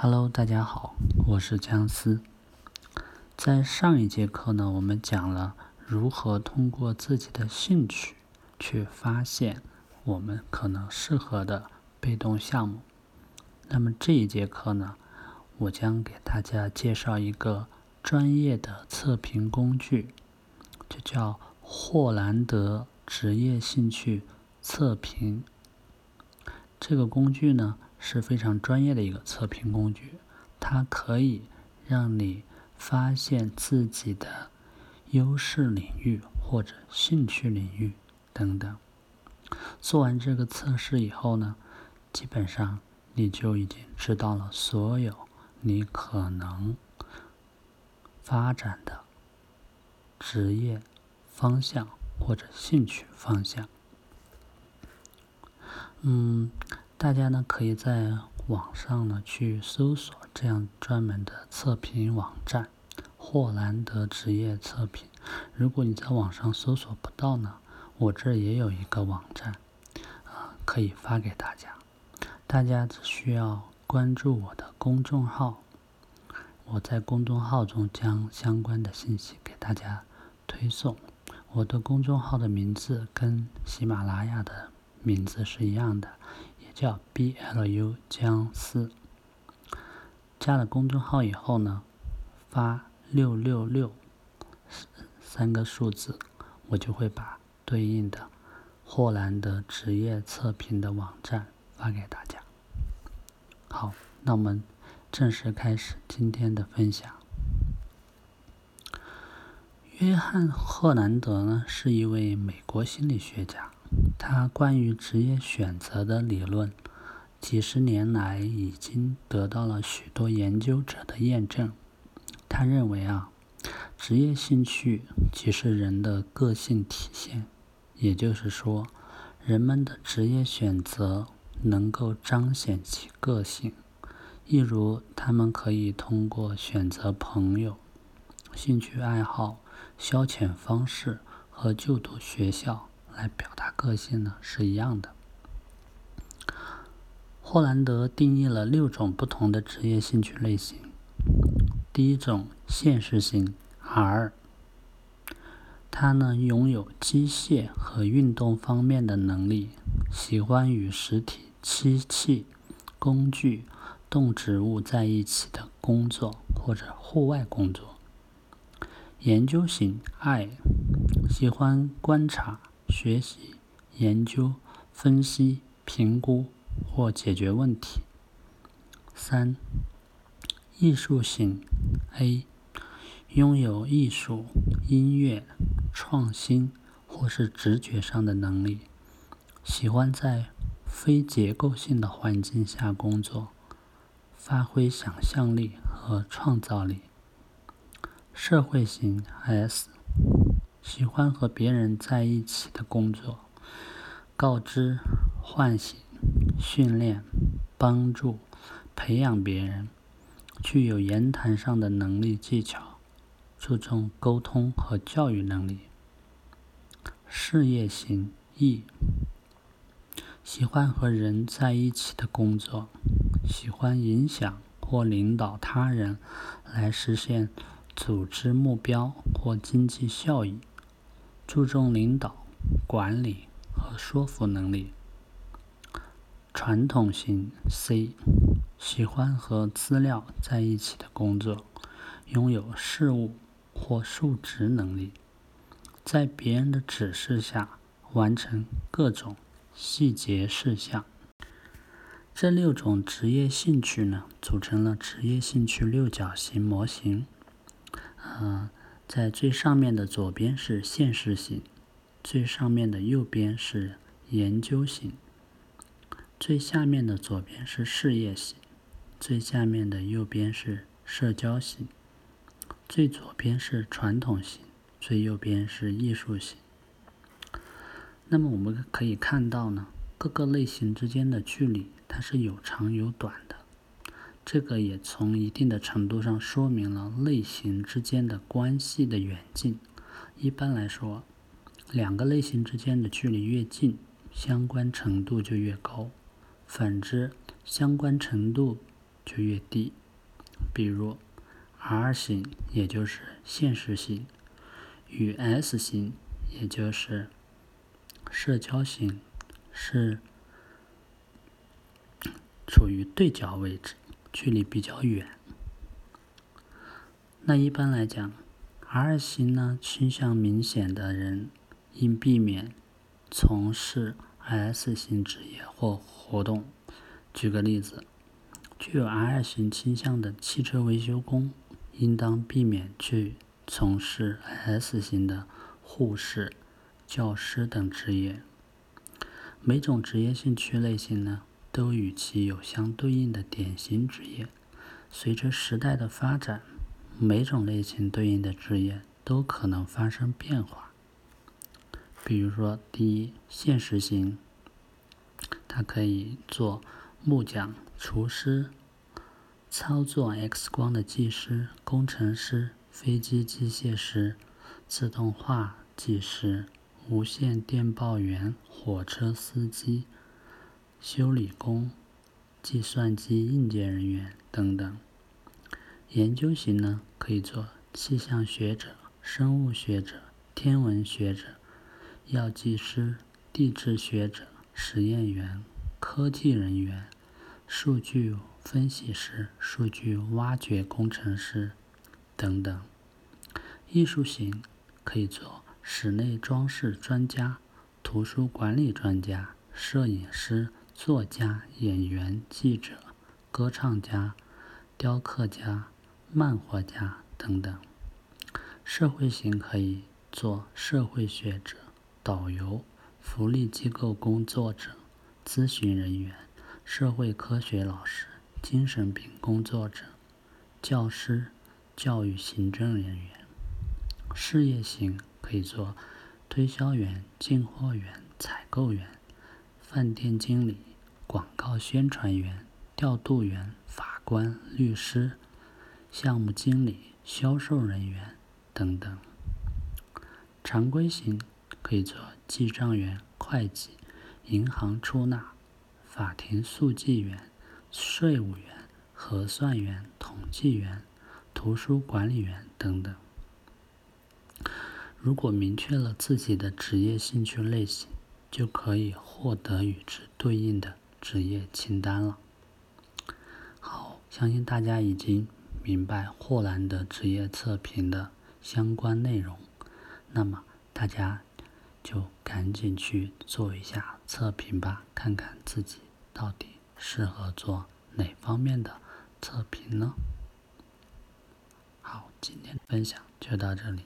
Hello，大家好，我是姜思。在上一节课呢，我们讲了如何通过自己的兴趣去发现我们可能适合的被动项目。那么这一节课呢，我将给大家介绍一个专业的测评工具，就叫霍兰德职业兴趣测评。这个工具呢。是非常专业的一个测评工具，它可以让你发现自己的优势领域或者兴趣领域等等。做完这个测试以后呢，基本上你就已经知道了所有你可能发展的职业方向或者兴趣方向。嗯。大家呢可以在网上呢去搜索这样专门的测评网站，霍兰德职业测评。如果你在网上搜索不到呢，我这也有一个网站，啊，可以发给大家。大家只需要关注我的公众号，我在公众号中将相关的信息给大家推送。我的公众号的名字跟喜马拉雅的名字是一样的。叫 BLU 姜思，加了公众号以后呢，发六六六三个数字，我就会把对应的霍兰德职业测评的网站发给大家。好，那我们正式开始今天的分享。约翰霍兰德呢，是一位美国心理学家。他关于职业选择的理论，几十年来已经得到了许多研究者的验证。他认为啊，职业兴趣即是人的个性体现，也就是说，人们的职业选择能够彰显其个性。例如，他们可以通过选择朋友、兴趣爱好、消遣方式和就读学校。来表达个性呢是一样的。霍兰德定义了六种不同的职业兴趣类型。第一种现实型 R，他呢拥有机械和运动方面的能力，喜欢与实体机器、工具、动植物在一起的工作或者户外工作。研究型 I，喜欢观察。学习、研究、分析、评估或解决问题。三、艺术型 A，拥有艺术、音乐、创新或是直觉上的能力，喜欢在非结构性的环境下工作，发挥想象力和创造力。社会型 S。喜欢和别人在一起的工作，告知、唤醒、训练、帮助、培养别人，具有言谈上的能力技巧，注重沟通和教育能力。事业型 E，喜欢和人在一起的工作，喜欢影响或领导他人来实现组织目标或经济效益。注重领导、管理和说服能力。传统型 C，喜欢和资料在一起的工作，拥有事务或数值能力，在别人的指示下完成各种细节事项。这六种职业兴趣呢，组成了职业兴趣六角形模型。嗯。在最上面的左边是现实型，最上面的右边是研究型，最下面的左边是事业型，最下面的右边是社交型，最左边是传统型，最右边是艺术型。那么我们可以看到呢，各个类型之间的距离它是有长有短。这个也从一定的程度上说明了类型之间的关系的远近。一般来说，两个类型之间的距离越近，相关程度就越高；反之，相关程度就越低。比如 R 型，也就是现实型，与 S 型，也就是社交型，是处于对角位置，距离比较远。那一般来讲，R 型呢倾向明显的人，应避免从事 S 型职业或活动。举个例子，具有 R 型倾向的汽车维修工，应当避免去从事 S 型的护士、教师等职业。每种职业兴趣类型呢，都与其有相对应的典型职业。随着时代的发展。每种类型对应的职业都可能发生变化。比如说，第一，现实型，它可以做木匠、厨师、操作 X 光的技师、工程师、飞机机械师、自动化技师、无线电报员、火车司机、修理工、计算机硬件人员等等。研究型呢？可以做气象学者、生物学者、天文学者、药剂师、地质学者、实验员、科技人员、数据分析师、数据挖掘工程师等等。艺术型可以做室内装饰专家、图书管理专家、摄影师、作家、演员、记者、歌唱家、雕刻家。漫画家等等，社会型可以做社会学者、导游、福利机构工作者、咨询人员、社会科学老师、精神病工作者、教师、教育行政人员。事业型可以做推销员、进货员、采购员、饭店经理、广告宣传员、调度员、法官、律师。项目经理、销售人员等等。常规型可以做记账员、会计、银行出纳、法庭速记员、税务员、核算员、统计员、图书管理员等等。如果明确了自己的职业兴趣类型，就可以获得与之对应的职业清单了。好，相信大家已经。明白霍兰德职业测评的相关内容，那么大家就赶紧去做一下测评吧，看看自己到底适合做哪方面的测评呢？好，今天分享就到这里。